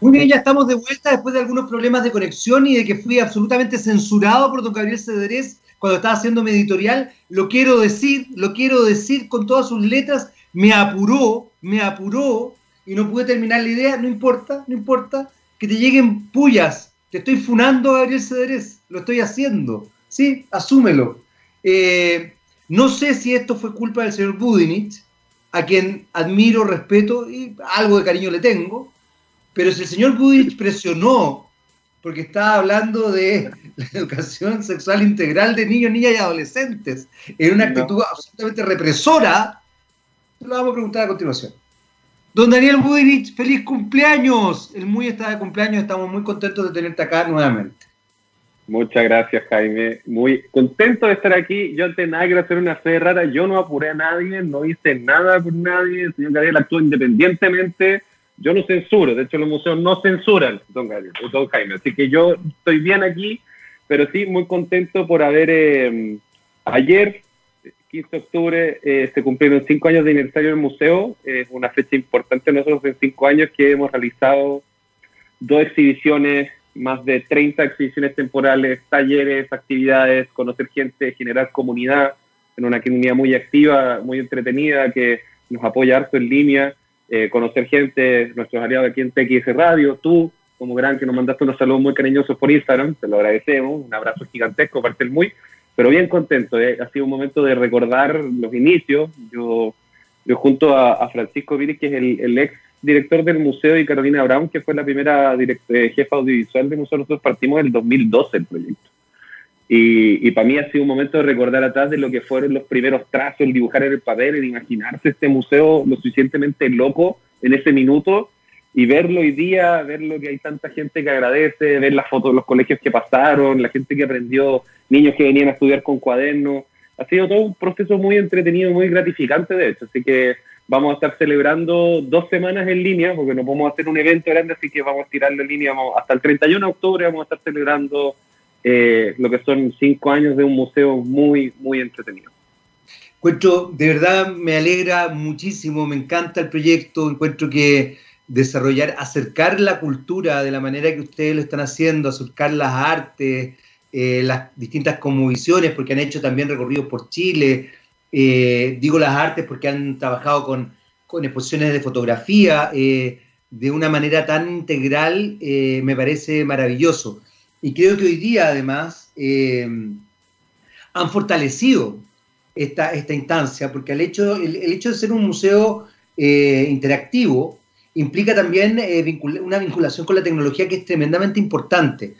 Muy bien, ya estamos de vuelta después de algunos problemas de conexión y de que fui absolutamente censurado por don Gabriel Cederés cuando estaba haciendo mi editorial. Lo quiero decir, lo quiero decir con todas sus letras. Me apuró, me apuró y no pude terminar la idea. No importa, no importa. Que te lleguen pullas. Te estoy funando, Gabriel Cederés. Lo estoy haciendo. Sí, asúmelo. Eh, no sé si esto fue culpa del señor Budinich, a quien admiro, respeto y algo de cariño le tengo pero si el señor Budich presionó, porque estaba hablando de la educación sexual integral de niños, niñas y adolescentes, en una actitud absolutamente represora, lo vamos a preguntar a continuación. Don Daniel Budich, feliz cumpleaños. El muy está de cumpleaños, estamos muy contentos de tenerte acá nuevamente. Muchas gracias, Jaime. Muy contento de estar aquí. Yo antes nada quiero hacer una fe rara. Yo no apuré a nadie, no hice nada por nadie. El señor Gabriel actuó independientemente yo no censuro, de hecho los museos no censuran, don, don Jaime, así que yo estoy bien aquí, pero sí muy contento por haber, em, ayer, 15 de octubre, eh, se cumplieron cinco años de aniversario del museo, es una fecha importante nosotros en cinco años que hemos realizado dos exhibiciones, más de 30 exhibiciones temporales, talleres, actividades, conocer gente, generar comunidad, en una comunidad muy activa, muy entretenida, que nos apoya harto en línea, eh, conocer gente, nuestros aliados aquí en TX Radio, tú como gran que nos mandaste unos saludos muy cariñosos por Instagram, te lo agradecemos, un abrazo gigantesco, parte muy, pero bien contento, eh. ha sido un momento de recordar los inicios, yo, yo junto a, Francisco Viris, que es el, ex director del museo, y Carolina Brown, que fue la primera eh, jefa audiovisual de museo, nosotros partimos en el 2012 el proyecto. Y, y, para mí ha sido un momento de recordar atrás de lo que fueron los primeros trazos, el dibujar en el papel, el imaginarse este museo lo suficientemente loco en ese minuto y verlo hoy día, ver lo que hay tanta gente que agradece, ver las fotos de los colegios que pasaron, la gente que aprendió, niños que venían a estudiar con cuadernos. Ha sido todo un proceso muy entretenido, muy gratificante, de hecho. Así que vamos a estar celebrando dos semanas en línea, porque no podemos hacer un evento grande, así que vamos a tirarlo en línea hasta el 31 de octubre, vamos a estar celebrando eh, lo que son cinco años de un museo muy, muy entretenido. Encuentro, de verdad me alegra muchísimo, me encanta el proyecto, encuentro que desarrollar, acercar la cultura de la manera que ustedes lo están haciendo, acercar las artes, eh, las distintas visiones porque han hecho también recorridos por Chile, eh, digo las artes porque han trabajado con, con exposiciones de fotografía de una manera tan integral, me parece maravilloso. Y creo que hoy día, además, eh, han fortalecido esta, esta instancia, porque el hecho, el, hecho de ser un museo eh, interactivo implica también eh, una vinculación con la tecnología que es tremendamente importante.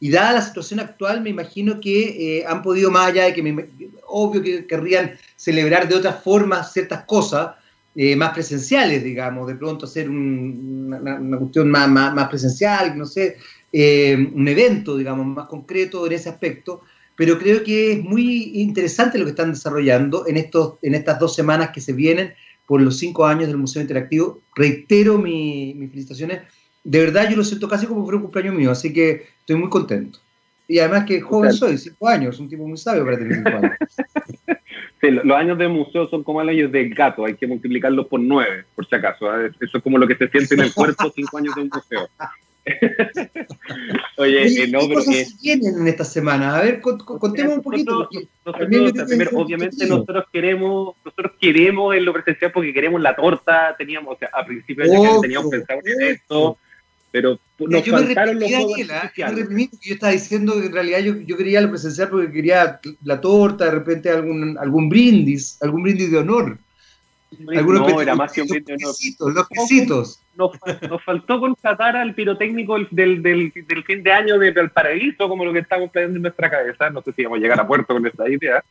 Y dada la situación actual, me imagino que han podido, más allá de que, obvio que querrían celebrar de otras formas ciertas cosas, más presenciales, digamos, de pronto hacer una, cuestión más, más, presencial, no sé, eh, un evento, digamos, más concreto en ese aspecto, pero creo que es muy interesante lo que están desarrollando en, estos, en estas dos semanas que se vienen por los cinco años del Museo Interactivo. Reitero mis felicitaciones. De verdad, yo lo siento casi como si fuera un cumpleaños mío, así que estoy muy contento. Y además que joven soy, cinco años, un tipo muy sabio para tener cinco años. Sí, los años de museo son como los años del gato, hay que multiplicarlos por nueve, por si acaso. ¿eh? Eso es como lo que se siente en el cuerpo cinco años de un museo. Oye, eh, no, ¿qué cosas tienen en esta semana? A ver, contemos un poquito. obviamente nosotros queremos, nosotros queremos en lo presencial porque queremos la torta, teníamos, o sea, a principio de año teníamos pensado en esto, pero nos yo faltaron los juegos Yo, me yo estaba diciendo que en realidad yo, yo quería lo presencial porque quería la torta, de repente algún, algún brindis, algún brindis de honor. Algunos no, era más que un brindis de honor. Los quesitos nos, faltó contratar al pirotécnico del, del, del, fin de año de Valparaíso, como lo que estamos planeando en nuestra cabeza. No sé si vamos a llegar a puerto con esta idea.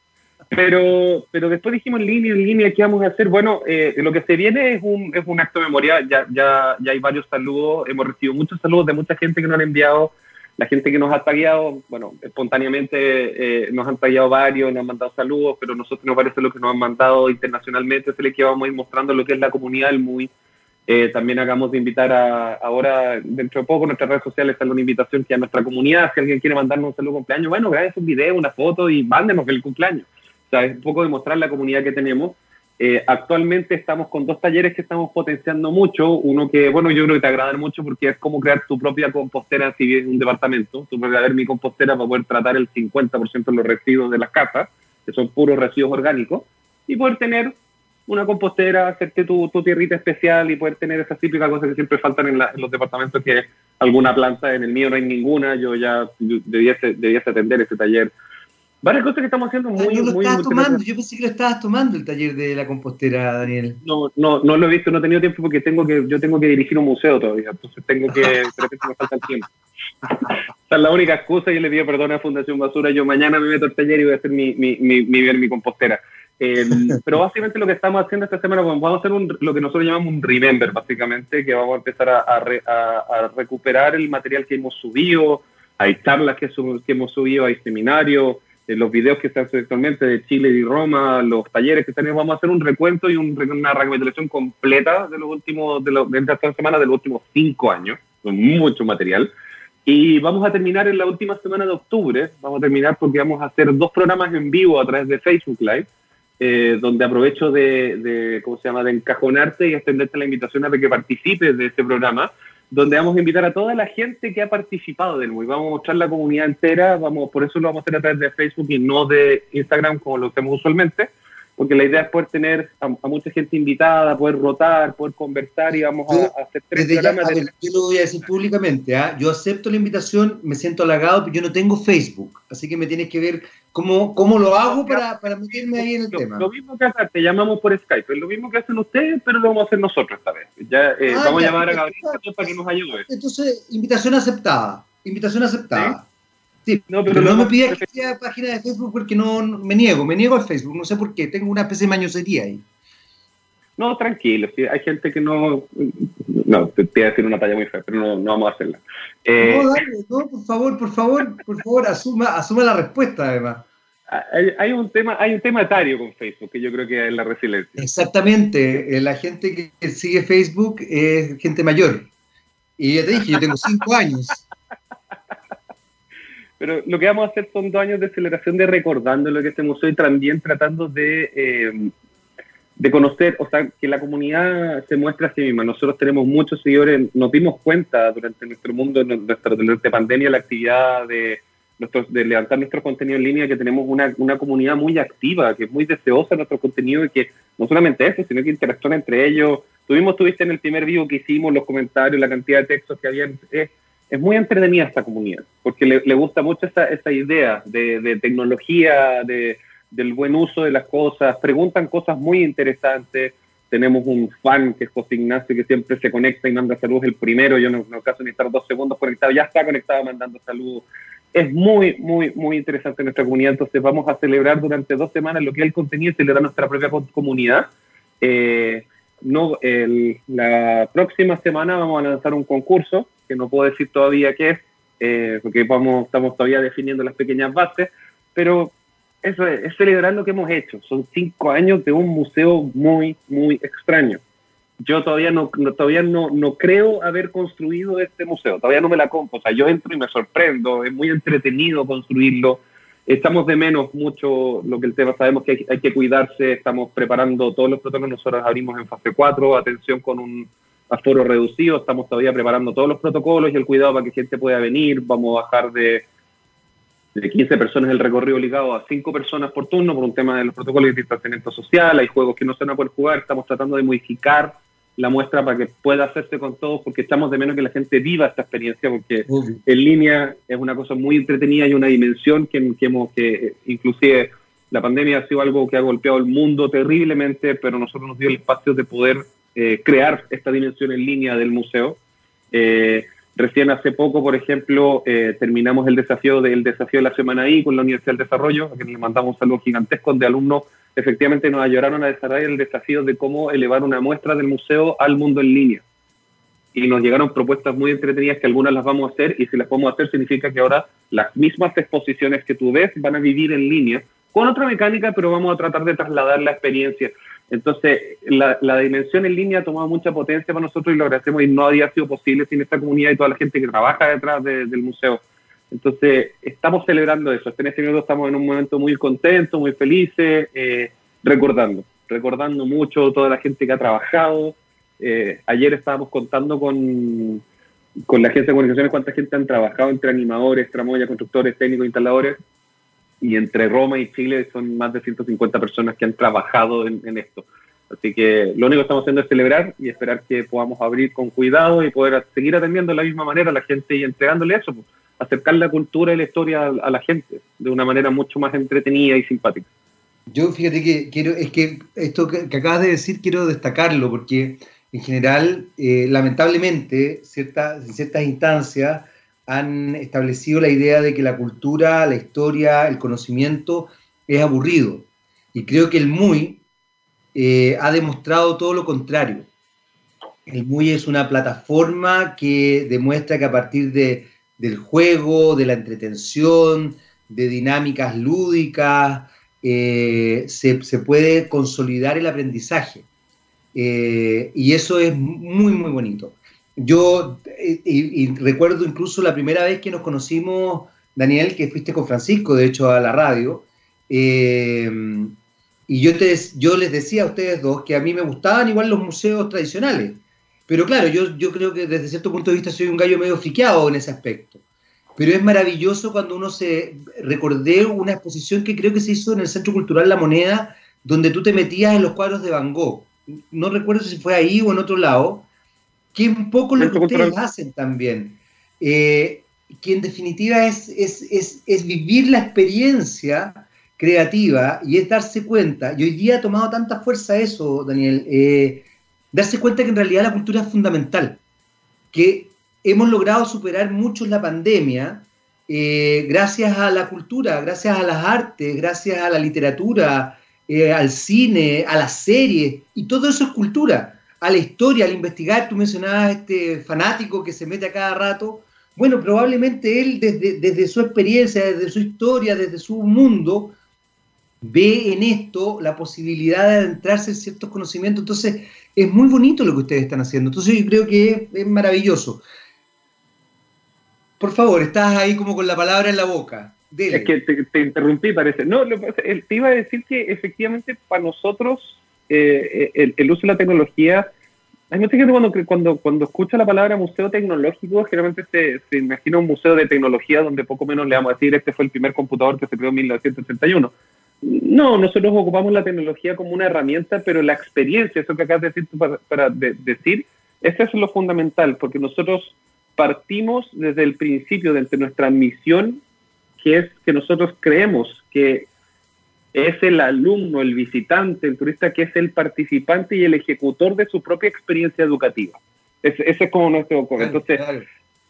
Pero, pero después dijimos en línea, en línea, ¿qué vamos a hacer? Bueno, eh, lo que se viene es un, es un acto de memoria. Ya, ya, ya hay varios saludos. Hemos recibido muchos saludos de mucha gente que nos han enviado. La gente que nos ha tagueado, bueno, espontáneamente eh, nos han tagueado varios, nos han mandado saludos, pero nosotros nos parece lo que nos han mandado internacionalmente, es el que vamos a ir mostrando lo que es la comunidad del MUI eh, también hagamos de invitar a, ahora, dentro de poco, nuestras redes sociales están una invitación que a nuestra comunidad, si alguien quiere mandarnos un saludo cumpleaños, bueno, graben un video, una foto y mándenos el cumpleaños. O sea, es un poco demostrar la comunidad que tenemos. Eh, actualmente estamos con dos talleres que estamos potenciando mucho. Uno que, bueno, yo creo que te agradan mucho porque es como crear tu propia compostera si vives en un departamento. Ver mi compostera para poder tratar el 50% de los residuos de las casas, que son puros residuos orgánicos, y poder tener una compostera, hacerte tu, tu tierrita especial y poder tener esas típicas cosas que siempre faltan en, los departamentos, que alguna planta, en el mío no hay ninguna, yo ya debiese, debiese atender ese taller varias cosas que estamos haciendo muy, yo lo muy, tomando, yo pensé que lo estabas tomando el taller de la compostera, Daniel. No, no, no lo he visto, no he tenido tiempo porque tengo que, yo tengo que dirigir un museo todavía, entonces tengo que, de repente me falta el tiempo. Esa es la única excusa, yo le pido perdón a Fundación Basura, yo mañana me meto al taller y voy a hacer mi, mi, mi, mi, mi compostera. Em, pero básicamente lo que estamos haciendo esta semana, pues, vamos a hacer un, lo que nosotros llamamos un remember, básicamente, que vamos a empezar a, a, a recuperar el material que hemos subido, hay charlas que, que hemos subido, hay seminarios, los videos que se hacen actualmente de Chile y Roma, los talleres que tenemos, vamos a hacer un recuento y una recapitulación completa de los últimos, de, los, de esta semana, de los últimos cinco años, con mucho material. Y vamos a terminar en la última semana de octubre, vamos a terminar porque vamos a hacer dos programas en vivo a través de Facebook Live, eh, donde aprovecho de, de, ¿cómo se llama?, de encajonarte y extenderte la invitación a que participes de este programa, donde vamos a invitar a toda la gente que ha participado del MUI. Vamos a mostrar la comunidad entera, vamos, por eso lo vamos a hacer a través de Facebook y no de Instagram como lo hacemos usualmente, porque la idea es poder tener a, mucha gente invitada, poder rotar, poder conversar y vamos a, hacer tres programas. yo lo voy a decir públicamente, ¿ah? yo acepto la invitación, me siento halagado, pero yo no tengo Facebook, así que me tienes que ver ¿Cómo, cómo lo hago para, para meterme ahí en el tema? Lo mismo que hacer, te llamamos por Skype, es lo mismo que hacen ustedes, pero lo vamos a hacer nosotros esta vez. Ya, eh, ah, vamos a llamar a Gabriel para que nos ayude. Entonces, invitación aceptada, invitación aceptada. ¿Sí? No, pero, no, me pidas que sea página de Facebook porque no, me niego, me niego al Facebook, no sé por qué, tengo una especie de mañosería ahí. No, tranquilo, hay gente que no. No, te, voy a decir una talla muy fea, pero no, no vamos a hacerla. Eh, no, dale, no, por favor, por favor, por favor, asuma, asuma la respuesta, además. Hay, un tema, hay un tema etario con Facebook que yo creo que es la resiliencia. Exactamente, eh, la gente que sigue Facebook es gente mayor. Y ya te dije, yo tengo cinco años. Pero lo que vamos a hacer son dos años de celebración de recordando lo que este museo y también tratando de, eh, de conocer, o sea, que la comunidad se muestra a sí misma. Nosotros tenemos muchos seguidores, nos dimos cuenta durante nuestro mundo, nuestra, durante pandemia, la actividad de de levantar nuestro contenido en línea, que tenemos una, una, comunidad muy activa, que es muy deseosa de nuestro contenido y que no solamente eso, sino que interactúan entre ellos. Tuvimos, tuviste en el primer vivo que hicimos, los comentarios, la cantidad de textos que había. Es, es muy entretenida esta comunidad, porque le, gusta mucho esa, idea de, de tecnología, de, del buen uso de las cosas, preguntan cosas muy interesantes. Tenemos un fan que es José Ignacio, que siempre se conecta y manda saludos el primero. Yo no, no caso ni estar dos segundos conectado, ya está conectado mandando saludos es muy, muy, muy interesante nuestra comunidad. Entonces vamos a celebrar durante dos semanas lo que es el contenido y celebrar nuestra propia comunidad. Eh, la próxima semana vamos a lanzar un concurso, que no puedo decir todavía qué es, eh, porque vamos, estamos todavía definiendo las pequeñas bases, pero eso es, es celebrar lo que hemos hecho. Son cinco años de un museo muy, muy extraño. Yo todavía no, todavía no, no creo haber construido este museo, todavía no me la compro, o sea, yo entro y me sorprendo, es muy entretenido construirlo, estamos de menos mucho lo que el tema, sabemos que hay, que cuidarse, estamos preparando todos los protocolos, nosotros abrimos en fase 4, atención con un aforo reducido, estamos todavía preparando todos los protocolos y el cuidado para que gente pueda venir, vamos a bajar de, de 15 personas el recorrido ligado a 5 personas por turno por un tema de los protocolos de distanciamiento social, hay juegos que no se van a poder jugar, estamos tratando de modificar la muestra para que pueda hacerse con todos, porque estamos de menos que la gente viva esta experiencia, porque en línea es una cosa muy entretenida y una dimensión que, que, hemos, que inclusive la pandemia ha sido algo que ha golpeado el mundo terriblemente, pero nosotros nos dio el espacio de poder eh, crear esta dimensión en línea del museo. Eh, recién hace poco, por ejemplo, eh, terminamos el desafío del desafío de la semana I con la Universidad del Desarrollo, a quien le mandamos un saludo gigantesco de alumnos efectivamente nos ayudaron a desarrollar el desafío de cómo elevar una muestra del museo al mundo en línea. Y nos llegaron propuestas muy entretenidas que algunas las vamos a hacer y si las podemos hacer significa que ahora las mismas exposiciones que tú ves van a vivir en línea con otra mecánica, pero vamos a tratar de trasladar la experiencia. Entonces, la, dimensión en línea ha tomado mucha potencia para nosotros y lo agradecemos y no había sido posible sin esta comunidad y toda la gente que trabaja detrás del museo. Entonces, estamos celebrando eso. En este minuto estamos en un momento muy contento, muy felices, eh, recordando. recordando mucho toda la gente que ha trabajado. Eh, ayer estábamos contando con, con la agencia de comunicaciones cuánta gente han trabajado entre animadores, tramoyas, constructores, técnicos, instaladores. Y entre Roma y Chile son más de 150 personas que han trabajado en, esto. Así que lo único que estamos haciendo es celebrar y esperar que podamos abrir con cuidado y poder seguir atendiendo de la misma manera a la gente y entregándole eso, pues, acercar la cultura y la historia a, la gente de una manera mucho más entretenida y simpática. Yo fíjate que quiero, es que esto que, acabas de decir quiero destacarlo porque en general, eh, lamentablemente, en ciertas instancias han establecido la idea de que la cultura, la historia, el conocimiento es aburrido. Y creo que el MUI eh, ha demostrado todo lo contrario. El MUI es una plataforma que demuestra que a partir de, del juego, de la entretención, de dinámicas lúdicas, eh, se, puede consolidar el aprendizaje. Eh, y eso es muy, muy bonito. Yo y, recuerdo incluso la primera vez que nos conocimos, Daniel, que fuiste con Francisco, de hecho, a la radio. Eh, y yo, les decía a ustedes dos que a mí me gustaban igual los museos tradicionales. Pero claro, yo, yo creo que desde cierto punto de vista soy un gallo medio friqueado en ese aspecto. Pero es maravilloso cuando uno se recordé una exposición que creo que se hizo en el Centro Cultural La Moneda, donde tú te metías en los cuadros de Van Gogh no recuerdo si fue ahí o en otro lado, que es un poco lo que ustedes hacen también. Eh, que en definitiva es, es, vivir la experiencia creativa y es darse cuenta, y hoy día ha tomado tanta fuerza eso, Daniel, eh, darse cuenta que en realidad la cultura es fundamental, que hemos logrado superar mucho la pandemia eh, gracias a la cultura, gracias a las artes, gracias a la literatura, eh, al cine, a las series, y todo eso es cultura, a la historia, al investigar, tú mencionabas este fanático que se mete a cada rato, bueno, probablemente él desde, desde su experiencia, desde su historia, desde su mundo, ve en esto la posibilidad de adentrarse en ciertos conocimientos, entonces es muy bonito lo que ustedes están haciendo, entonces yo creo que es, maravilloso. Por favor, estás ahí como con la palabra en la boca. Es que te, interrumpí, parece. No, te iba a decir que efectivamente para nosotros eh, el, uso de la tecnología, hay mucha gente cuando, cuando, cuando escucha la palabra museo tecnológico, generalmente se, se, imagina un museo de tecnología donde poco menos le vamos a decir, este fue el primer computador que se creó en 1981. No, nosotros ocupamos la tecnología como una herramienta, pero la experiencia, eso que acabas de decir, para, para decir, eso es lo fundamental, porque nosotros partimos desde el principio, desde nuestra misión que es que nosotros creemos que es el alumno, el visitante, el turista, que es el participante y el ejecutor de su propia experiencia educativa. Ese, es como nuestro Entonces,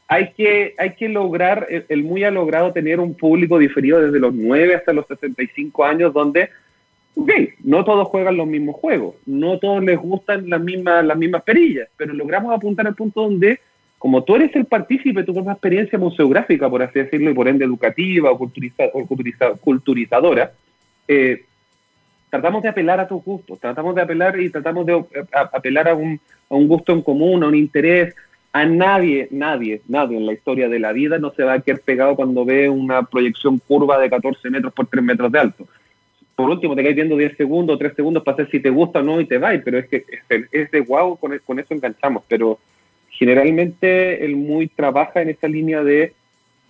hay que, hay que lograr, el, MUI ha logrado tener un público diferido desde los 9 hasta los 65 años, donde, ok, no todos juegan los mismos juegos, no todos les gustan las mismas, las mismas perillas, pero logramos apuntar al punto donde como tú eres el partícipe de tu propia experiencia museográfica, por así decirlo, y por ende educativa o, culturizadora, eh, tratamos de apelar a tus gustos, tratamos de apelar y tratamos de apelar a un, a un gusto en común, a un interés. A nadie, nadie, nadie en la historia de la vida no se va a quedar pegado cuando ve una proyección curva de 14 metros por 3 metros de alto. Por último, te quedas viendo 10 segundos o 3 segundos para saber si te gusta o no y te va, pero es que es, de guau, con, con eso enganchamos. Pero generalmente el MUI trabaja en esta línea de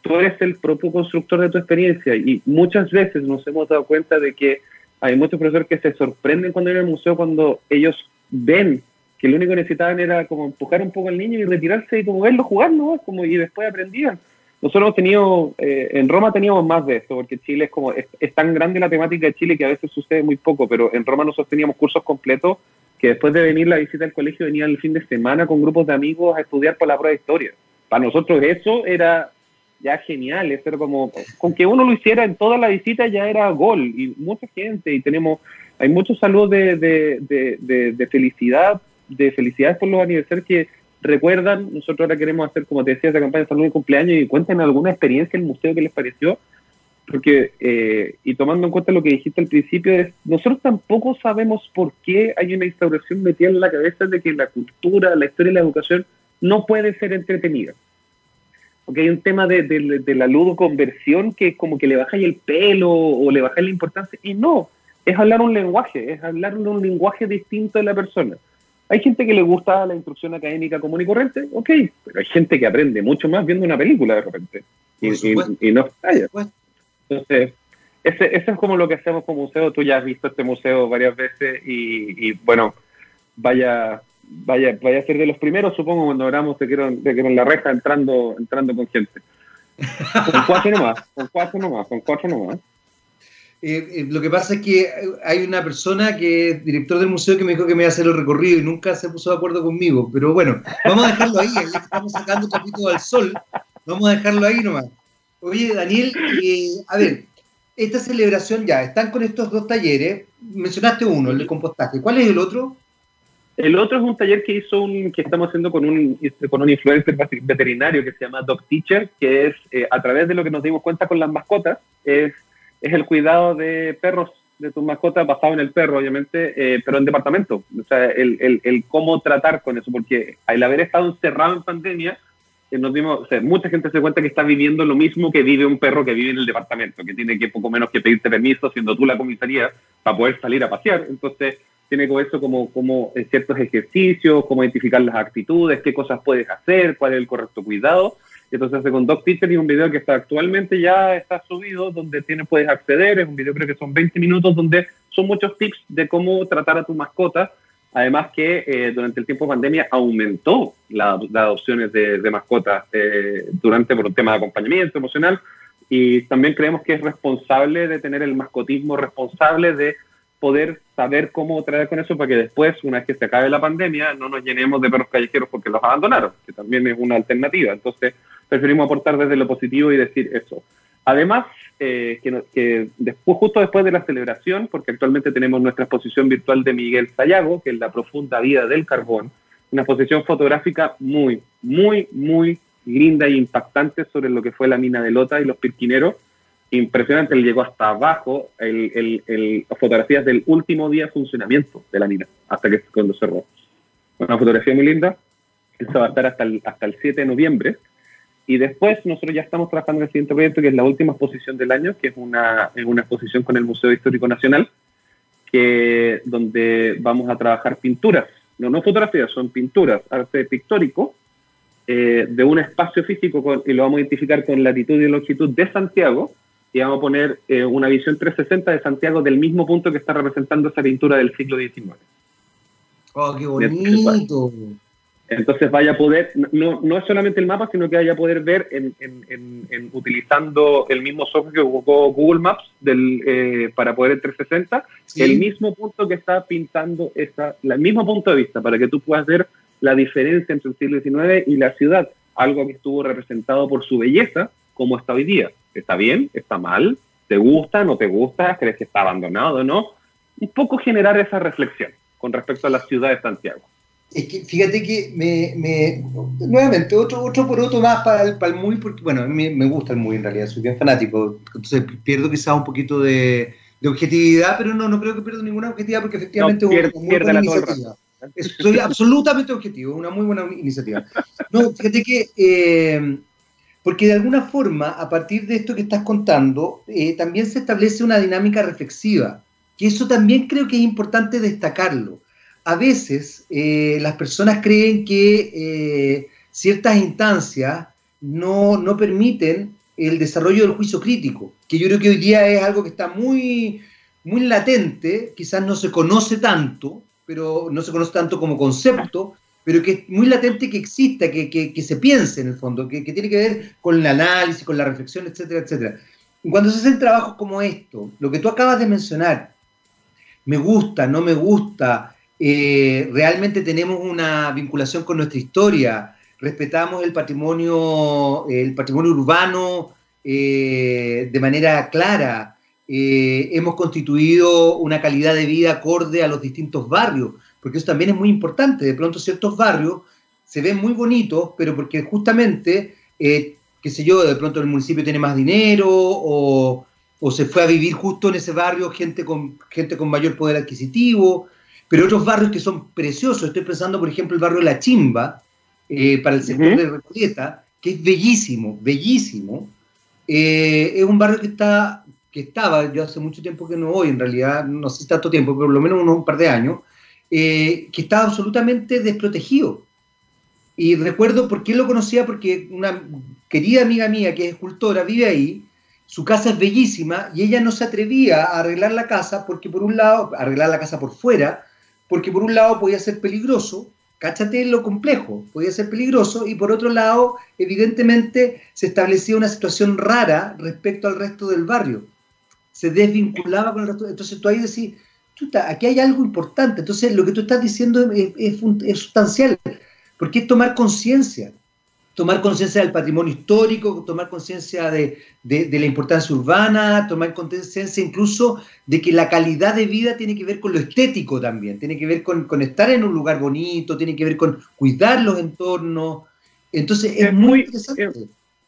tú eres el propio constructor de tu experiencia y muchas veces nos hemos dado cuenta de que hay muchos profesores que se sorprenden cuando vienen al museo cuando ellos ven que lo único que necesitaban era como empujar un poco al niño y retirarse y como verlo jugar, ¿no? Como, y después aprendían. Nosotros hemos tenido, eh, en Roma teníamos más de esto, porque Chile es como, es, es, tan grande la temática de Chile que a veces sucede muy poco, pero en Roma nosotros teníamos cursos completos que después de venir la visita al colegio venían el fin de semana con grupos de amigos a estudiar por la prueba de historia. Para nosotros eso era ya genial, eso era como, con que uno lo hiciera en toda la visita ya era gol, y mucha gente, y tenemos, hay muchos saludos de, de, de, de felicidad, de felicidades por los aniversarios que recuerdan, nosotros ahora queremos hacer, como te decía, esa campaña de salud de cumpleaños y cuenten alguna experiencia en el museo que les pareció, porque, eh, y tomando en cuenta lo que dijiste al principio, es, nosotros tampoco sabemos por qué hay una instauración metida en la cabeza de que la cultura, la historia y la educación no puede ser entretenida. Porque hay un tema de, de, de la ludo conversión que es como que le bajáis el pelo o le bajáis la importancia, y no, es hablar un lenguaje, es hablar un lenguaje distinto de la persona. Hay gente que le gusta la instrucción académica común y corriente, ok, pero hay gente que aprende mucho más viendo una película de repente y, no falla. Entonces, ese, es como lo que hacemos como museo. Tú ya has visto este museo varias veces y, bueno, vaya, vaya, vaya a ser de los primeros, supongo, cuando hablamos de que en la reja entrando, entrando con gente. Con cuatro nomás, con cuatro nomás, con cuatro nomás. Eh, eh, lo que pasa es que hay una persona que es director del museo que me dijo que me iba a hacer el recorrido y nunca se puso de acuerdo conmigo. Pero bueno, vamos a dejarlo ahí, estamos sacando poquito al sol, vamos a dejarlo ahí nomás. Oye, Daniel, eh, a ver, esta celebración ya, están con estos dos talleres, mencionaste uno, el de compostaje, ¿cuál es el otro? El otro es un taller que hizo un, que estamos haciendo con un, con un influencer veterinario que se llama Dog Teacher, que es a través de lo que nos dimos cuenta con las mascotas, es es el cuidado de perros, de tus mascotas, basado en el perro, obviamente, eh, pero en departamento. O sea, el, el, cómo tratar con eso, porque al haber estado encerrado en pandemia, eh, nos dimos, mucha gente se cuenta que está viviendo lo mismo que vive un perro que vive en el departamento, que tiene que poco menos que pedirte permiso, siendo tú la comisaría, para poder salir a pasear. Entonces, tiene con eso como, como eh, ciertos ejercicios, cómo identificar las actitudes, qué cosas puedes hacer, cuál es el correcto cuidado. Entonces hace con Doc Peter y un video que está actualmente ya está subido, donde tienes, puedes acceder, es un video creo que son 20 minutos, donde son muchos tips de cómo tratar a tu mascota. Además que eh, durante el tiempo de pandemia aumentó las adopciones de, mascotas eh, durante por un tema de acompañamiento emocional. Y también creemos que es responsable de tener el mascotismo responsable de poder saber cómo tratar con eso para que después, una vez que se acabe la pandemia, no nos llenemos de perros callejeros porque los abandonaron, que también es una alternativa. Entonces, preferimos aportar desde lo positivo y decir eso. Además, eh, que, después, justo después de la celebración, porque actualmente tenemos nuestra exposición virtual de Miguel Sayago, que es la profunda vida del carbón, una exposición fotográfica muy, muy, muy linda e impactante sobre lo que fue la mina de Lota y los pirquineros. Impresionante, él llegó hasta abajo, el, el, fotografías del último día de funcionamiento de la mina, hasta que cuando cerró. Una fotografía muy linda, eso va a estar hasta el, hasta el 7 de noviembre y después nosotros ya estamos trabajando en el siguiente proyecto, que es la última exposición del año, que es una, una exposición con el Museo Histórico Nacional, que, donde vamos a trabajar pinturas, no, no fotografías, son pinturas, arte pictórico, eh, de un espacio físico y lo vamos a identificar con latitud y longitud de Santiago y vamos a poner eh, una visión 360 de Santiago del mismo punto que está representando esa pintura del siglo XIX. ¡Oh, qué bonito! Entonces vaya a poder, no, no es solamente el mapa, sino que vaya a poder ver en, en, en, utilizando el mismo software que ocupó Google Maps del, eh, para poder el 360, el mismo punto que está pintando esa, el mismo punto de vista, para que tú puedas ver la diferencia entre el siglo XIX y la ciudad, algo que estuvo representado por su belleza, como está hoy día. ¿Está bien? ¿Está mal? ¿Te gusta? ¿No te gusta? ¿Crees que está abandonado? ¿No? Un poco generar esa reflexión con respecto a la ciudad de Santiago. Es que fíjate que me, nuevamente, otro, otro por otro más para el, para el muy, porque bueno, me, me gusta el muy en realidad, soy bien fanático, entonces pierdo quizás un poquito de, objetividad, pero no, no creo que pierda ninguna objetividad porque efectivamente es una muy buena iniciativa. Soy absolutamente objetivo, una muy buena iniciativa. No, fíjate que, eh, porque de alguna forma, a partir de esto que estás contando, eh, también se establece una dinámica reflexiva, que eso también creo que es importante destacarlo. A veces eh, las personas creen que eh, ciertas instancias no, permiten el desarrollo del juicio crítico, que yo creo que hoy día es algo que está muy, muy latente, quizás no se conoce tanto, pero no se conoce tanto como concepto, pero que es muy latente que exista, que, se piense en el fondo, que, que, tiene que ver con el análisis, con la reflexión, etcétera, etcétera. Cuando se hacen trabajos como esto, lo que tú acabas de mencionar, me gusta, no me gusta, eh, realmente tenemos una vinculación con nuestra historia, respetamos el patrimonio, el patrimonio urbano eh, de manera clara, eh, hemos constituido una calidad de vida acorde a los distintos barrios, porque eso también es muy importante. De pronto ciertos barrios se ven muy bonitos, pero porque justamente, qué sé yo, de pronto el municipio tiene más dinero o, o, se fue a vivir justo en ese barrio gente con, gente con mayor poder adquisitivo pero otros barrios que son preciosos, estoy pensando por ejemplo el barrio La Chimba, eh, para el sector de Recoleta, que es bellísimo, bellísimo, eh, es un barrio que está, que estaba, yo hace mucho tiempo que no voy, en realidad no sé tanto tiempo, pero por lo menos unos un par de años, eh, que estaba absolutamente desprotegido. Y recuerdo por qué lo conocía, porque una querida amiga mía que es escultora vive ahí, su casa es bellísima y ella no se atrevía a arreglar la casa porque por un lado, arreglar la casa por fuera, porque por un lado podía ser peligroso, cáchate lo complejo, podía ser peligroso, y por otro lado, evidentemente se establecía una situación rara respecto al resto del barrio. Se desvinculaba con el resto. Entonces tú ahí decís, aquí hay algo importante. Entonces lo que tú estás diciendo es, es sustancial, porque es tomar conciencia tomar conciencia del patrimonio histórico, tomar conciencia de, la importancia urbana, tomar conciencia incluso de que la calidad de vida tiene que ver con lo estético también, tiene que ver con, estar en un lugar bonito, tiene que ver con cuidar los entornos. Entonces es, muy, interesante.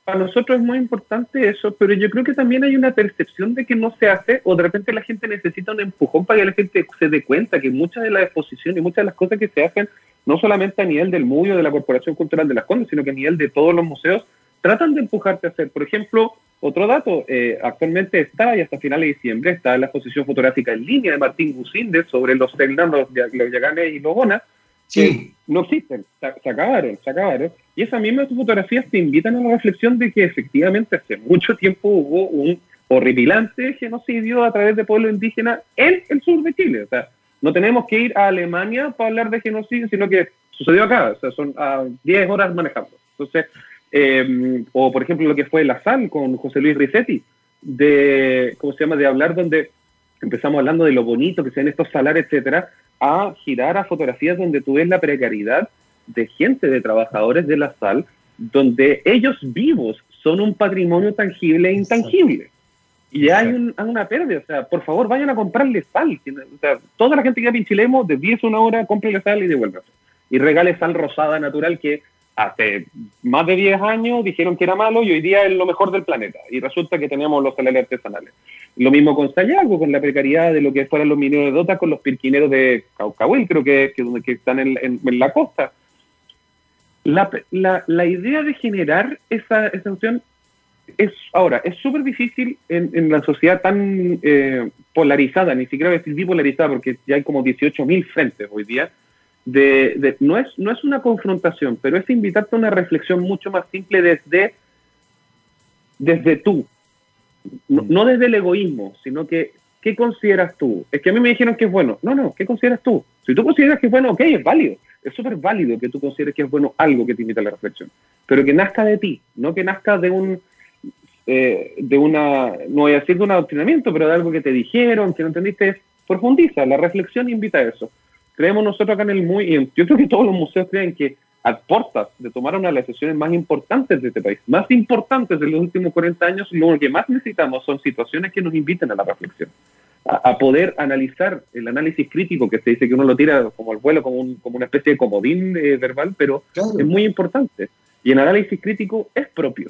Para nosotros es muy importante eso, pero yo creo que también hay una percepción de que no se hace o de repente la gente necesita un empujón para que la gente se dé cuenta que muchas de las exposiciones y muchas de las cosas que se hacen no solamente a nivel del MUBIO de la Corporación Cultural de las Condes, sino que a nivel de todos los museos, tratan de empujarte a hacer. Por ejemplo, otro dato, eh, actualmente está, y hasta finales de diciembre, está la exposición fotográfica en línea de Martín Gusinde sobre los Fernandos, los Yaganes y Logona, que no existen, se, acabaron, se acabaron. Y esas mismas fotografías te invitan a la reflexión de que efectivamente hace mucho tiempo hubo un horripilante genocidio a través de pueblos indígenas en el sur de Chile. O sea, no tenemos que ir a Alemania para hablar de genocidio, sino que sucedió acá, o sea, son a 10 horas manejando. Entonces, em, o por ejemplo lo que fue la SAL con José Luis Ricetti, de, ¿cómo se llama?, de hablar donde empezamos hablando de lo bonito que sean estos salares, etcétera, a girar a fotografías donde tú ves la precariedad de gente, de trabajadores de la SAL, donde ellos vivos son un patrimonio tangible e intangible. Y hay, una pérdida, o sea, por favor, vayan a comprarle sal. O sea, toda la gente que pinchilemos, de 10 a una hora, cómprele sal y devuélvase. Y regale sal rosada natural que hace más de 10 años dijeron que era malo y hoy día es lo mejor del planeta. Y resulta que tenemos los salarios artesanales. Lo mismo con Sayago, con la precariedad de lo que fueran los mineros de Dota, con los pirquineros de Caucahuel, creo que, que, están en, en, la costa. La, la, la, idea de generar esa, esa es ahora, es súper difícil en, la sociedad tan eh, polarizada, ni siquiera decir bipolarizada, porque ya hay como 18.000 frentes hoy día, no, es, no es una confrontación, pero es invitarte a una reflexión mucho más simple desde, desde tú, no, no desde el egoísmo, sino que, ¿qué consideras tú? Es que a mí me dijeron que es bueno. No, no, ¿qué consideras tú? Si tú consideras que es bueno, ok, es válido. Es súper válido que tú consideres que es bueno algo que te invita a la reflexión, pero que nazca de ti, no que nazca de un eh, de una, no voy a decir de un adoctrinamiento, pero de algo que te dijeron, que no entendiste, profundiza, la reflexión invita a eso. Creemos nosotros acá en el MUI, y yo creo que todos los museos creen que a portas de tomar una de las decisiones más importantes de este país, más importantes de los últimos 40 años, lo que más necesitamos son situaciones que nos inviten a la reflexión, a, poder analizar el análisis crítico, que se dice que uno lo tira como el vuelo, como, un, como una especie de comodín eh, verbal, pero es muy importante. Y el análisis crítico es propio.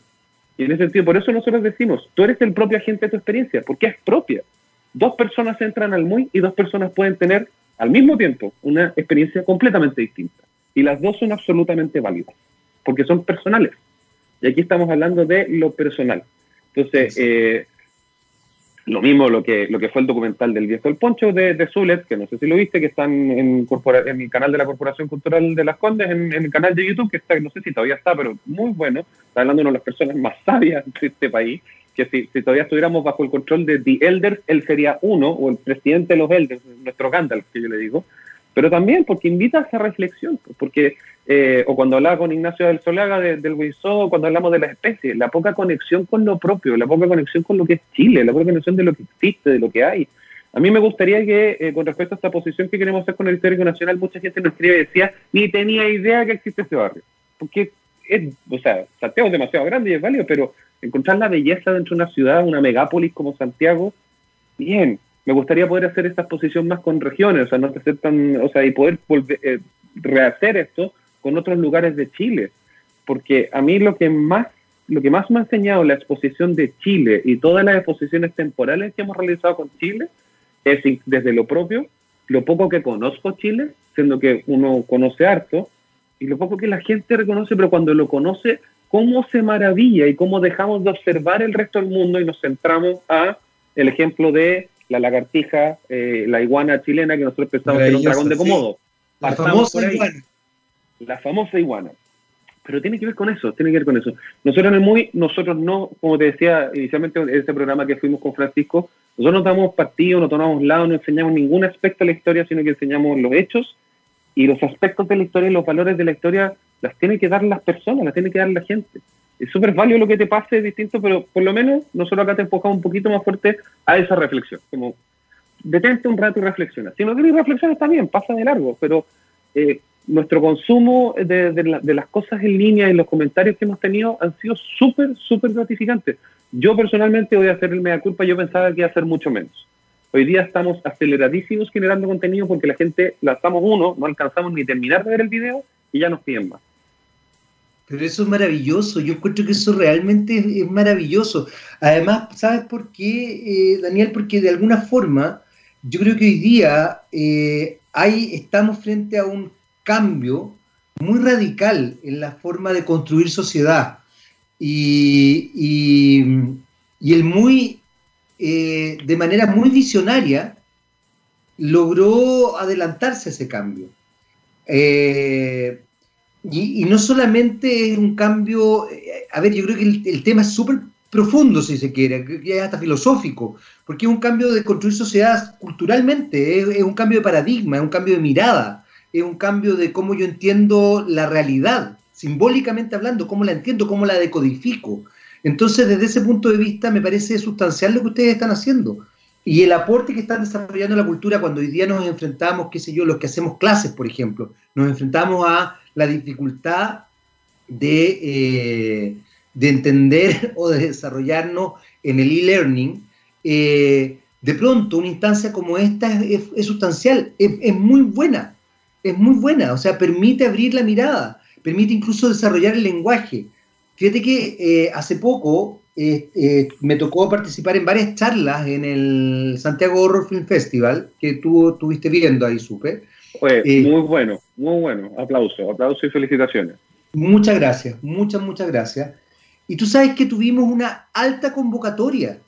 Y en ese sentido, por eso nosotros decimos, tú eres el propio agente de tu experiencia, porque es propia. Dos personas entran al MUI y dos personas pueden tener al mismo tiempo una experiencia completamente distinta. Y las dos son absolutamente válidas, porque son personales. Y aquí estamos hablando de lo personal. Entonces, eh, lo mismo lo que, lo que fue el documental del viejo del poncho de, de Zulet, que no sé si lo viste, que está en, en, el canal de la Corporación Cultural de las Condes, en, el canal de YouTube, que está, no sé si todavía está, pero muy bueno. Está hablando de una de las personas más sabias de este país, que si, todavía estuviéramos bajo el control de The Elders, él sería uno, o el presidente de los Elders, nuestro Gandalf, que yo le digo, pero también porque invita a esa reflexión, porque, eh, o cuando hablaba con Ignacio del Solaga del Huizó, cuando hablamos de las especies, la poca conexión con lo propio, la poca conexión con lo que es Chile, la poca conexión de lo que existe, de lo que hay. A mí me gustaría que, eh, con respecto a esta posición que queremos hacer con el Histórico Nacional, mucha gente nos escribe y decía, ni tenía idea que existe ese barrio. Porque, es, o sea, Santiago es demasiado grande y es válido, pero encontrar la belleza dentro de una ciudad, una megápolis como Santiago, bien, me gustaría poder hacer esta exposición más con regiones, o sea, no hacer tan, o sea, y poder eh, rehacer esto con otros lugares de Chile, porque a mí lo que más lo que más me ha enseñado la exposición de Chile y todas las exposiciones temporales que hemos realizado con Chile es desde lo propio, lo poco que conozco Chile, siendo que uno conoce harto, y lo poco que la gente reconoce, pero cuando lo conoce, cómo se maravilla y cómo dejamos de observar el resto del mundo y nos centramos a el ejemplo de la lagartija, eh, la iguana chilena, que nosotros pensamos que era un dragón de Komodo. La famosa iguana. La famosa iguana. Pero tiene que ver con eso, tiene que ver con eso. Nosotros en el muy, nosotros no, como te decía inicialmente en ese programa que fuimos con Francisco, nosotros no damos partido, no tomamos lado, no enseñamos ningún aspecto de la historia, sino que enseñamos los hechos y los aspectos de la historia y los valores de la historia las tiene que dar las personas, las tiene que dar la gente. Es súper válido lo que te pase, es distinto, pero por lo menos nosotros acá te enfocamos un poquito más fuerte a esa reflexión. Como, detente un rato y reflexiona. Si no quieres reflexionar, está bien, pasa de largo, pero eh, nuestro consumo de, de, las cosas en línea y los comentarios que hemos tenido han sido súper, súper gratificantes. Yo personalmente voy a hacer el mea culpa, yo pensaba que iba a ser mucho menos. Hoy día estamos aceleradísimos generando contenido porque la gente, lanzamos uno, no alcanzamos ni terminar de ver el video y ya nos piden más. Pero eso es maravilloso, yo encuentro que eso realmente es, maravilloso. Además, ¿sabes por qué, eh, Daniel? Porque de alguna forma, yo creo que hoy día eh, hay, estamos frente a un cambio muy radical en la forma de construir sociedad. Y, y, el muy, eh, de manera muy visionaria, logró adelantarse a ese cambio. Eh, y, no solamente es un cambio, eh, a ver, yo creo que el, tema es súper profundo, si se quiere, que es hasta filosófico, porque es un cambio de construir sociedad culturalmente, es, un cambio de paradigma, es un cambio de mirada, es un cambio de cómo yo entiendo la realidad, simbólicamente hablando, cómo la entiendo, cómo la decodifico. Entonces, desde ese punto de vista, me parece sustancial lo que ustedes están haciendo. Y el aporte que están desarrollando la cultura cuando hoy día nos enfrentamos, qué sé yo, los que hacemos clases, por ejemplo, nos enfrentamos a la dificultad de, eh, de entender o de desarrollarnos en el e-learning, eh, de pronto una instancia como esta es, sustancial, es, muy buena, es muy buena, o sea, permite abrir la mirada, permite incluso desarrollar el lenguaje. Fíjate que eh, hace poco me tocó participar en varias charlas en el Santiago Horror Film Festival, que tú estuviste viendo ahí, supe, muy bueno, muy bueno. Aplauso, aplauso y felicitaciones. Muchas gracias, muchas, muchas gracias. Y tú sabes que tuvimos una alta convocatoria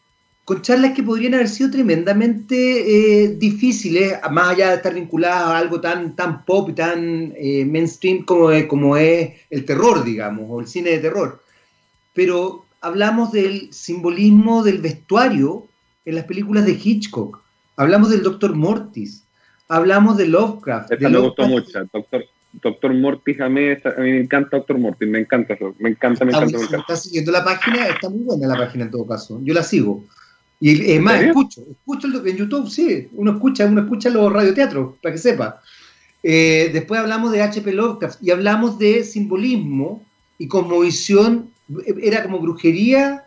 con charlas que podrían haber sido tremendamente eh, difíciles, más allá de estar vinculadas a algo tan, tan pop y tan eh, mainstream como, como es el terror, digamos, o el cine de terror. Pero hablamos del simbolismo del vestuario en las películas de Hitchcock, hablamos del Doctor Mortis, hablamos de Lovecraft. Esta me gustó mucho, Doctor, Doctor Mortis, a mí, a mí me encanta Doctor Mortis, me encanta eso, me encanta, me encanta, me encanta. ¿Estás siguiendo la página? Está muy buena la página en todo caso, yo la sigo. Y es más, escucho, escucho en YouTube, sí, uno escucha, uno escucha los radioteatros, para que sepa. Eh, después hablamos de H.P. Lovecraft y hablamos de simbolismo y cosmovisión, era como brujería,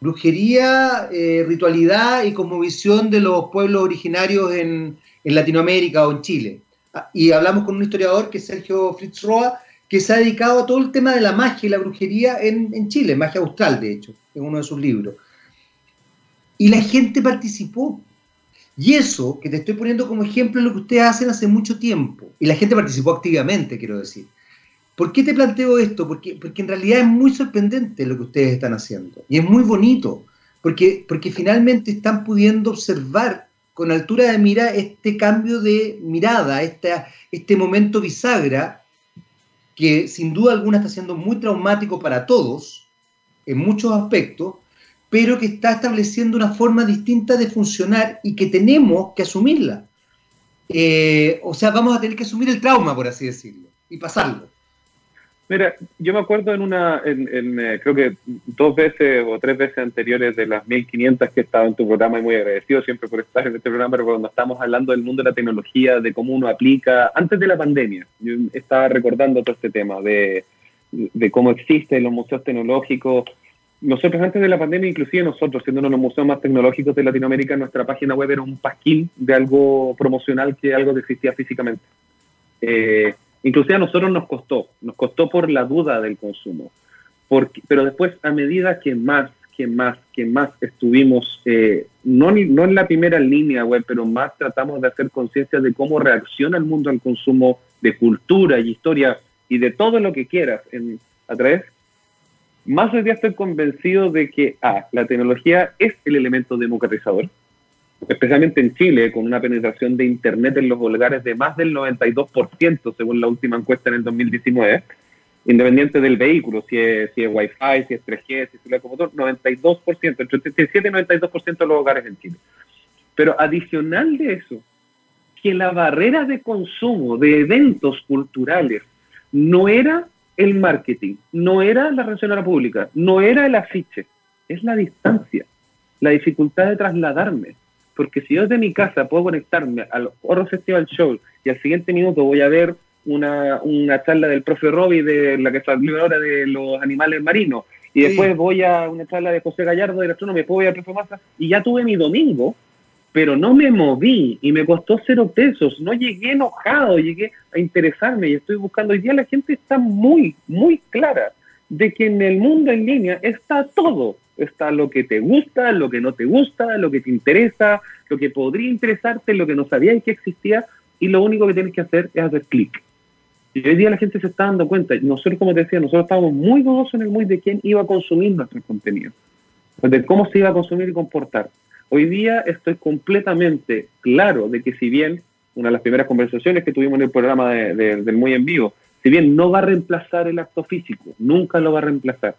brujería, eh, ritualidad y cosmovisión de los pueblos originarios en, en Latinoamérica o en Chile. Ah, y hablamos con un historiador que es Sergio Fritz Roa, que se ha dedicado a todo el tema de la magia y la brujería en, Chile, magia austral, de hecho, en uno de sus libros. Y la gente participó. Y eso que te estoy poniendo como ejemplo es lo que ustedes hacen hace mucho tiempo. Y la gente participó activamente, quiero decir. ¿Por qué te planteo esto? Porque, porque en realidad es muy sorprendente lo que ustedes están haciendo. Y es muy bonito. Porque, porque finalmente están pudiendo observar con altura de mira este cambio de mirada, este momento bisagra, que sin duda alguna está siendo muy traumático para todos, en muchos aspectos, pero que está estableciendo una forma distinta de funcionar y que tenemos que asumirla. Eh, o sea, vamos a tener que asumir el trauma, por así decirlo, y pasarlo. Mira, yo me acuerdo en una, en, eh, creo que dos veces o tres veces anteriores de las 1500 que he estado en tu programa y muy agradecido siempre por estar en este programa, pero cuando estamos hablando del mundo de la tecnología, de cómo uno aplica, antes de la pandemia, yo estaba recordando todo este tema de, de cómo existen los museos tecnológicos. Nosotros antes de la pandemia, inclusive nosotros, siendo uno de los museos más tecnológicos de Latinoamérica, nuestra página web era un pasquín de algo promocional que algo que existía físicamente. Eh, Inclusive a nosotros nos costó, nos costó por la duda del consumo. Porque, pero después, a medida que más, que más, que más estuvimos, eh, no, no en la primera línea web, pero más tratamos de hacer conciencia de cómo reacciona el mundo al consumo de cultura y historia y de todo lo que quieras a través, más hoy día estoy convencido de que, ah, la tecnología es el elemento democratizador, especialmente en Chile, con una penetración de Internet en los hogares de más del 92%, según la última encuesta en el 2019, independiente del vehículo, si es, si es Wi-Fi, si es 3G, si es motor, 92%, entre 87 y 92% de los hogares en Chile. Pero adicional de eso, que la barrera de consumo de eventos culturales no era el marketing, no era la relación a la pública, no era el afiche, es la distancia, la dificultad de trasladarme. Porque si yo desde mi casa puedo conectarme al Oro Festival Show y al siguiente minuto voy a ver una, una charla del profe Robbie de la que salió ahora de los animales marinos, y después voy a una charla de José Gallardo de la astronomía, después voy a profe Massa, y ya tuve mi domingo, pero no me moví y me costó cero pesos, no llegué enojado, llegué a interesarme y estoy buscando. Hoy día la gente está muy, muy clara de que en el mundo en línea está todo. Está lo que te gusta, lo que no te gusta, lo que te interesa, lo que podría interesarte, lo que no sabías que existía y lo único que tienes que hacer es hacer clic. Y hoy día la gente se está dando cuenta, nosotros como te decía, nosotros estábamos muy dudosos en el muy de quién iba a consumir nuestro contenido, de cómo se iba a consumir y comportar. Hoy día estoy completamente claro de que si bien una de las primeras conversaciones que tuvimos en el programa del Muy en Vivo, si bien no va a reemplazar el acto físico, nunca lo va a reemplazar.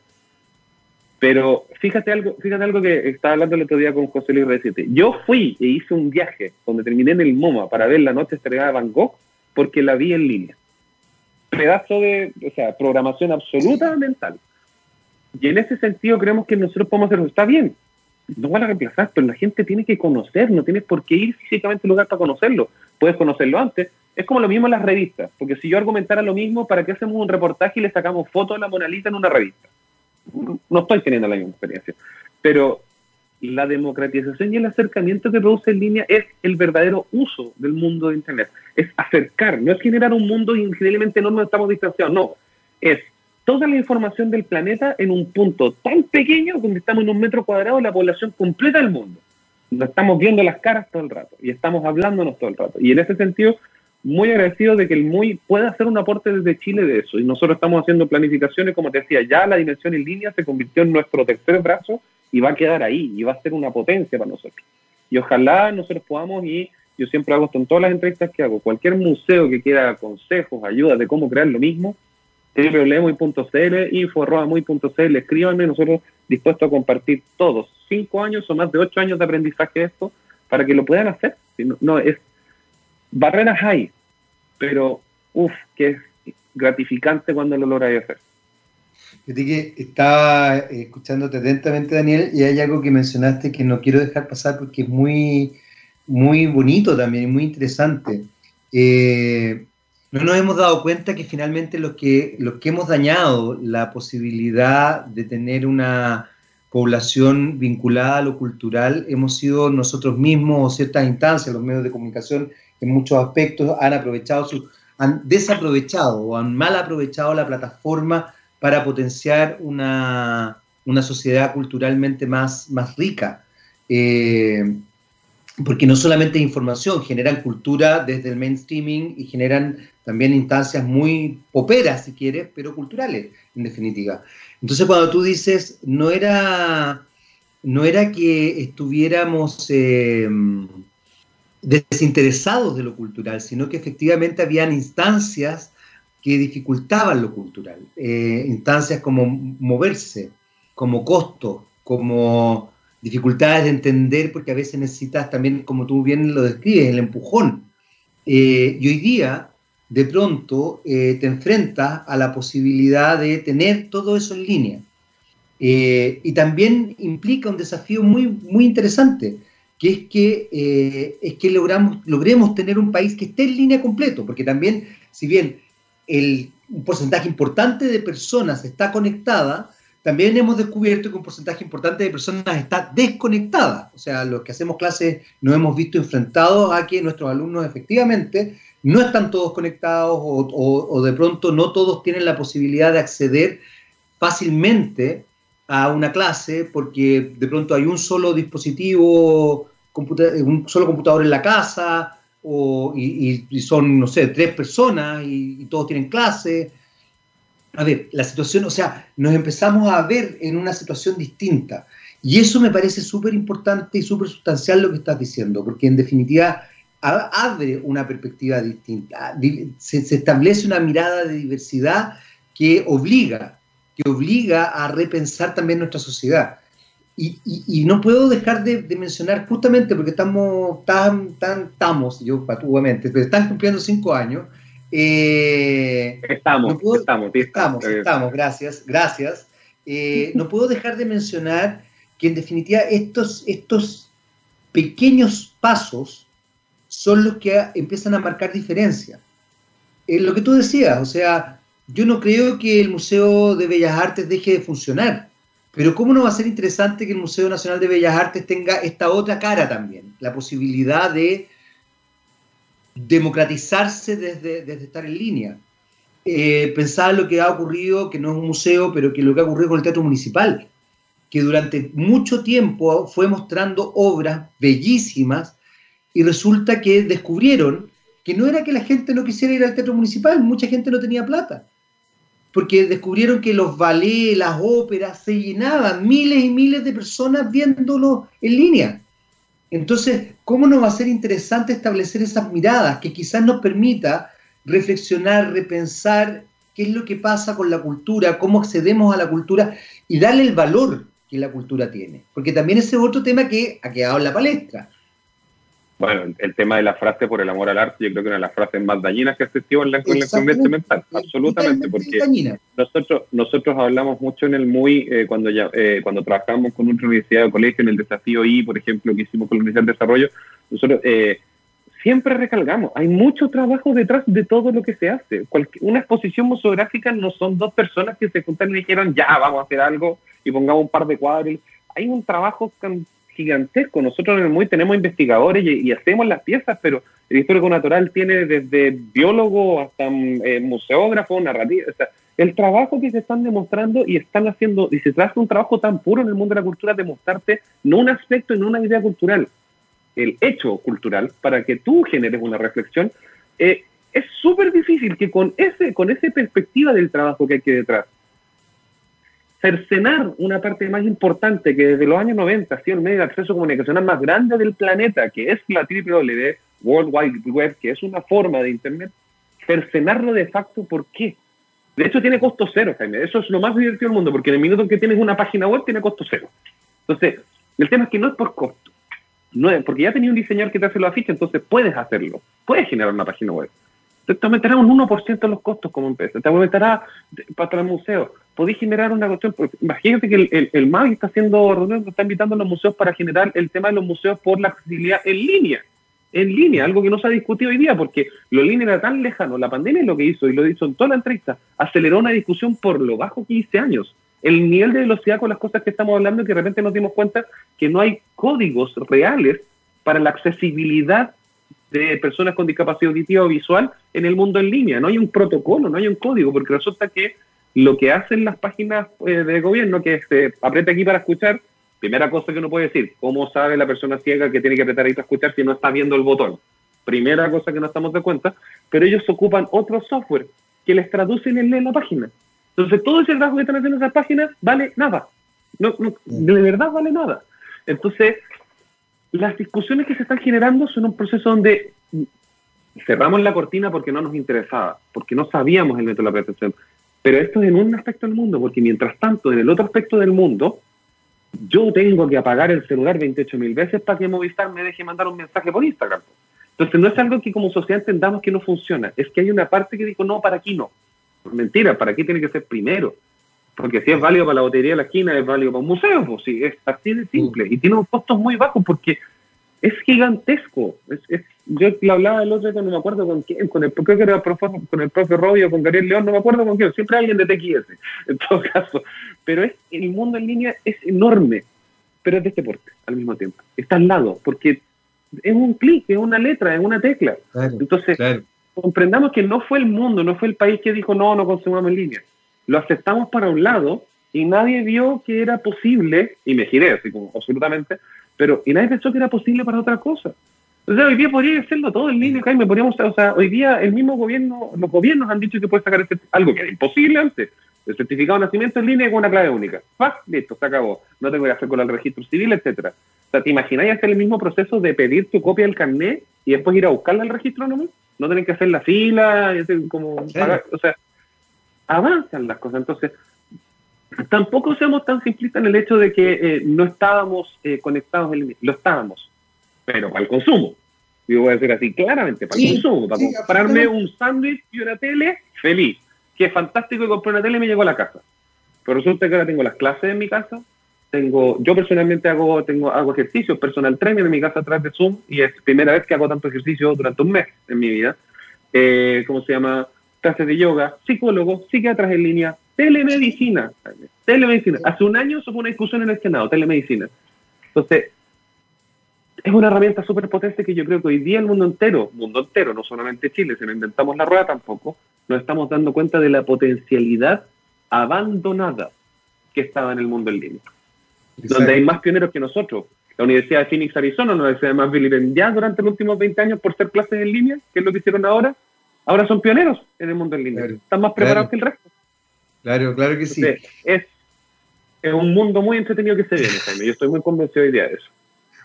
Pero fíjate algo, fíjate algo que estaba hablando el otro día con José Luis Recete. Yo fui e hice un viaje donde terminé en el MoMA para ver la noche estrellada de Van Gogh porque la vi en línea. Pedazo de, o sea, programación absoluta mental. Y en ese sentido creemos que nosotros podemos hacerlo. Está bien, no van a reemplazar, pero la gente tiene que conocer, no tienes por qué ir físicamente al lugar para conocerlo. Puedes conocerlo antes. Es como lo mismo en las revistas, porque si yo argumentara lo mismo, ¿para qué hacemos un reportaje y le sacamos fotos de la Mona Lisa en una revista? No estoy teniendo la misma experiencia. Pero la democratización y el acercamiento que produce en línea es el verdadero uso del mundo de Internet. Es acercar, no es generar un mundo increíblemente enorme, estamos distanciados, no. Es toda la información del planeta en un punto tan pequeño donde estamos en un metro cuadrado de la población completa del mundo. Nos estamos viendo las caras todo el rato y estamos hablándonos todo el rato. Y en ese sentido, muy agradecido de que el MUI pueda hacer un aporte desde Chile de eso. Y nosotros estamos haciendo planificaciones, como te decía, ya la dimensión en línea se convirtió en nuestro tercer brazo y va a quedar ahí y va a ser una potencia para nosotros. Y ojalá nosotros podamos, y yo siempre hago esto en todas las entrevistas que hago, cualquier museo que quiera consejos, ayudas de cómo crear lo mismo, www.muy.cl, info.muy.cl, escríbanme, nosotros dispuestos a compartir todos, cinco años o más de ocho años de aprendizaje de esto, para que lo puedan hacer. No, es barreras hay, pero uff, que es gratificante cuando lo logras hacer. Fíjate que estaba eh, escuchándote atentamente, Daniel, y hay algo que mencionaste que no quiero dejar pasar porque es muy, muy bonito también, muy interesante. Eh, no nos hemos dado cuenta que finalmente los que, los que hemos dañado la posibilidad de tener una población vinculada a lo cultural hemos sido nosotros mismos o ciertas instancias, los medios de comunicación en muchos aspectos han aprovechado su, han desaprovechado o han mal aprovechado la plataforma para potenciar una, sociedad culturalmente más, más rica. Eh, porque no solamente información, generan cultura desde el mainstreaming y generan también instancias muy poperas, si quieres, pero culturales, en definitiva. Entonces, cuando tú dices, no era, no era que estuviéramos eh, desinteresados de lo cultural, sino que efectivamente habían instancias que dificultaban lo cultural, eh, instancias como moverse, como costo, como dificultades de entender, porque a veces necesitas también, como tú bien lo describes, el empujón. Eh, y hoy día, de pronto, eh, te enfrentas a la posibilidad de tener todo eso en línea. Eh, y también implica un desafío muy, muy interesante, que es que, es que logramos, logremos tener un país que esté en línea completo, porque también, si bien el, un porcentaje importante de personas está conectada, también hemos descubierto que un porcentaje importante de personas está desconectada. O sea, los que hacemos clases nos hemos visto enfrentados a que nuestros alumnos efectivamente no están todos conectados o, de pronto no todos tienen la posibilidad de acceder fácilmente a una clase porque de pronto hay un solo dispositivo, un solo computador en la casa o, y, son, no sé, tres personas y, y todos tienen clase a ver, la situación, o sea, nos empezamos a ver en una situación distinta. Y eso me parece súper importante y súper sustancial lo que estás diciendo, porque en definitiva abre una perspectiva distinta, se, establece una mirada de diversidad que obliga, que obliga a repensar también nuestra sociedad. Y, no puedo dejar de, mencionar justamente porque estamos tan, tan, estamos, yo patuamente, pero están cumpliendo cinco años. Eh, estamos, estamos, estamos, estamos, gracias, gracias. Eh, no puedo dejar de mencionar que en definitiva estos, estos pequeños pasos son los que empiezan a marcar diferencia. Es lo que tú decías, o sea, yo no creo que el Museo de Bellas Artes deje de funcionar, pero ¿cómo no va a ser interesante que el Museo Nacional de Bellas Artes tenga esta otra cara también? La posibilidad de democratizarse desde, desde estar en línea. Eh, pensar lo que ha ocurrido, que no es un museo, pero que lo que ha ocurrido con el Teatro Municipal, que durante mucho tiempo fue mostrando obras bellísimas y resulta que descubrieron que no era que la gente no quisiera ir al teatro municipal, mucha gente no tenía plata, porque descubrieron que los ballets, las óperas se llenaban, miles y miles de personas viéndolo en línea. Entonces, ¿cómo no va a ser interesante establecer esas miradas que quizás nos permita reflexionar, repensar qué es lo que pasa con la cultura, cómo accedemos a la cultura y darle el valor que la cultura tiene? Porque también ese es otro tema que ha quedado en la palestra bueno, el tema de la frase por el amor al arte, yo creo que una de las frases más dañinas que existió en la, en mental, absolutamente, porque nosotros nosotros hablamos mucho en el muy, eh, cuando ya eh, cuando trabajamos con otra universidad o colegio, en el desafío I, por ejemplo, que hicimos con la Universidad de Desarrollo, nosotros eh, siempre recalcamos, hay mucho trabajo detrás de todo lo que se hace. una exposición museográfica no son dos personas que se juntaron y dijeron, ya, vamos a hacer algo y pongamos un par de cuadros. Hay un trabajo gigantesco. Nosotros en el MUI tenemos investigadores y, hacemos las piezas, pero el histórico natural tiene desde biólogo hasta mm, eh, museógrafo, narrativo. el trabajo que se están demostrando y están haciendo, y se de un trabajo tan puro en el mundo de la cultura, de mostrarte no un aspecto y no una idea cultural, el hecho cultural, para que tú generes una reflexión, eh, es súper difícil que con ese, con esa perspectiva del trabajo que hay que detrás, cercenar una parte más importante que desde los años 90 ha sido el medio de acceso comunicacional más grande del planeta, que es la WWW, World Wide Web, que es una forma de Internet, cercenarlo de facto, ¿por qué? De hecho, tiene costo cero, Jaime. Eso es lo más divertido del mundo, porque en el minuto que tienes una página web, tiene costo cero. Entonces, el tema es que no es por costo. No es, porque ya tenía un diseñador que te hace la ficha, entonces puedes hacerlo. Puedes generar una página web. Te aumentará un 1% los costos como empresa. Te aumentará para el museo podéis generar una cuestión, imagínate que el, el, está haciendo está invitando a los museos para generar el tema de los museos por la accesibilidad en línea, en línea, algo que no se ha discutido hoy día, porque lo línea era tan lejano, la pandemia es lo que hizo, y lo hizo en toda la entrevista, aceleró una discusión por lo bajo 15 años. El nivel de velocidad con las cosas que estamos hablando, que de repente nos dimos cuenta que no hay códigos reales para la accesibilidad de personas con discapacidad auditiva o visual en el mundo en línea. No hay un protocolo, no hay un código, porque resulta que lo que hacen las páginas eh, de gobierno, que se aprieta aquí para escuchar, primera cosa que uno puede decir, ¿cómo sabe la persona ciega que tiene que apretar ahí para escuchar si no está viendo el botón? Primera cosa que no estamos de cuenta, pero ellos ocupan otro software que les traducen en la página. Entonces, todo ese trabajo que están haciendo esas páginas vale nada. De verdad vale nada. Entonces, las discusiones que se están generando son un proceso donde cerramos la cortina porque no nos interesaba, porque no sabíamos el método de la protección. Pero esto es en un aspecto del mundo, porque mientras tanto, en el otro aspecto del mundo, yo tengo que apagar el celular 28 mil veces para que Movistar me deje mandar un mensaje por Instagram. Entonces, no es algo que como sociedad entendamos que no funciona, es que hay una parte que dijo, no, para aquí no. Mentira, para aquí tiene que ser primero. Porque si es válido para la botería de la esquina, es válido para un museo, pues sí, es así de simple. Y tiene unos costos muy bajos porque es gigantesco. Es, yo le hablaba el otro día, no me acuerdo con quién, con el, creo que era con el profe Robio, con Gabriel León, no me acuerdo con quién, siempre alguien de TXS, en todo caso. Pero es, el mundo en línea es enorme, pero es de este porte al mismo tiempo. Está al lado, porque es un clic, es una letra, es una tecla. Entonces, comprendamos que no fue el mundo, no fue el país que dijo, no, no consumamos en línea. Lo aceptamos para un lado y nadie vio que era posible, y me giré así como absolutamente, pero y nadie pensó que era posible para otra cosa. O sea, hoy día podría hacerlo todo en línea, Jaime, podríamos, o sea, hoy día el mismo gobierno, los gobiernos han dicho que puede sacar este, algo que era imposible antes, El certificado de nacimiento en línea con una clave única. ¡Pah! Listo, se acabó. No tengo que hacer con el registro civil, etcétera. O sea, ¿te imagináis hacer el mismo proceso de pedir tu copia del carnet y después ir a buscarla al registro nomás? No tener que hacer la fila, como o sea, avanzan las cosas. Entonces, tampoco seamos tan simplistas en el hecho de que eh, no estábamos eh, conectados en línea. Lo estábamos, pero para el consumo. Yo voy a decir así claramente, para el consumo, para comprarme un sándwich y una tele, feliz. Qué fantástico que compré una tele y me llegó a la casa. Pero resulta que ahora tengo las clases en mi casa, tengo, yo personalmente hago, tengo, hago ejercicios, personal trainer en mi casa atrás de Zoom, y es primera vez que hago tanto ejercicio durante un mes en mi vida. Eh, ¿Cómo se llama? Clases de yoga, psicólogo, psiquiatras en línea, telemedicina. Telemedicina. Hace un año hubo una discusión en el Senado, telemedicina. Entonces, es una herramienta súper potente que yo creo que hoy día el mundo entero, mundo entero, no solamente Chile, si no inventamos la rueda tampoco, nos estamos dando cuenta de la potencialidad abandonada que estaba en el mundo en línea. Donde hay más pioneros que nosotros. La Universidad de Phoenix, Arizona, una universidad más vilipendiada durante los últimos 20 años por ser clases en línea, que es lo que hicieron ahora, ahora son pioneros en el mundo en línea. Están más preparados que el resto. Claro, claro que sí. es, es un mundo muy entretenido que se viene, Jaime. Yo estoy muy convencido hoy día de eso.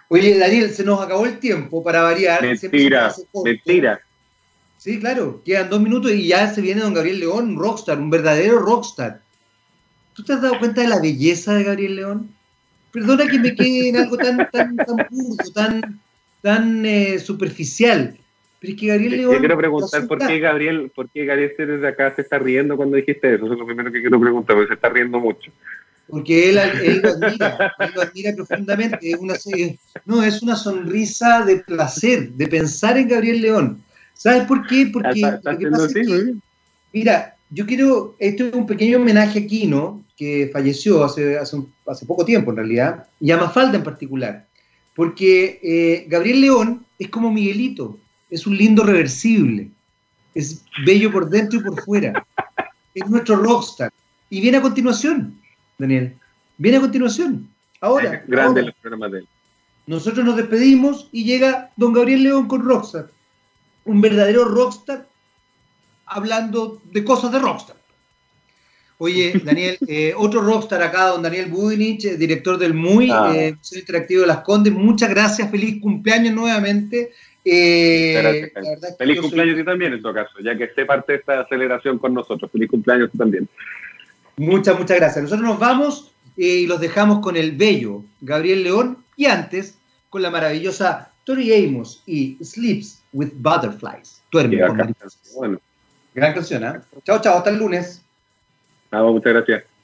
Oye, Daniel, se nos acabó el tiempo para variar. Mentira, mentira. Sí, claro, quedan dos minutos y ya se viene don Gabriel León, un rockstar, un verdadero rockstar. ¿Tú te has dado cuenta de la belleza de Gabriel León? Perdona que me quede en algo tan, tan, tan puro, tan, tan eh, superficial. Pero es que Gabriel León. Yo quiero preguntar por qué Gabriel, por qué Gabriel desde acá se está riendo cuando dijiste eso. Eso es lo primero que quiero preguntar, porque se está riendo mucho porque él, él, lo admira, él lo admira profundamente. Es una, no, es una sonrisa de placer, de pensar en Gabriel León. ¿Sabes por qué? Porque mira, yo quiero, esto es un pequeño homenaje aquí, ¿no? Que falleció hace, hace, hace poco tiempo en realidad, y a Mafalda en particular, porque eh, Gabriel León es como Miguelito, es un lindo reversible, es bello por dentro y por fuera, es nuestro rockstar, y viene a continuación, Daniel. Viene a continuación. Ahora. Grande los programas de él. Nosotros nos despedimos y llega don Gabriel León con Rockstar. Un verdadero rockstar hablando de cosas de rockstar. Oye, Daniel, eh, otro rockstar acá, don Daniel Budinich, eh, director del MUI, ah. eh, Museo Interactivo de las Condes. Muchas gracias, feliz cumpleaños nuevamente. Feliz cumpleaños tú también, en todo caso, ya que esté parte de esta celebración con nosotros. Feliz cumpleaños tú también. Muchas, muchas gracias. Nosotros nos vamos eh, y los dejamos con el bello Gabriel León y antes con la maravillosa Tori Amos y Sleeps with Butterflies. Duerme con Gran canción, ¿eh? Chao, chao, hasta el lunes. muchas gracias.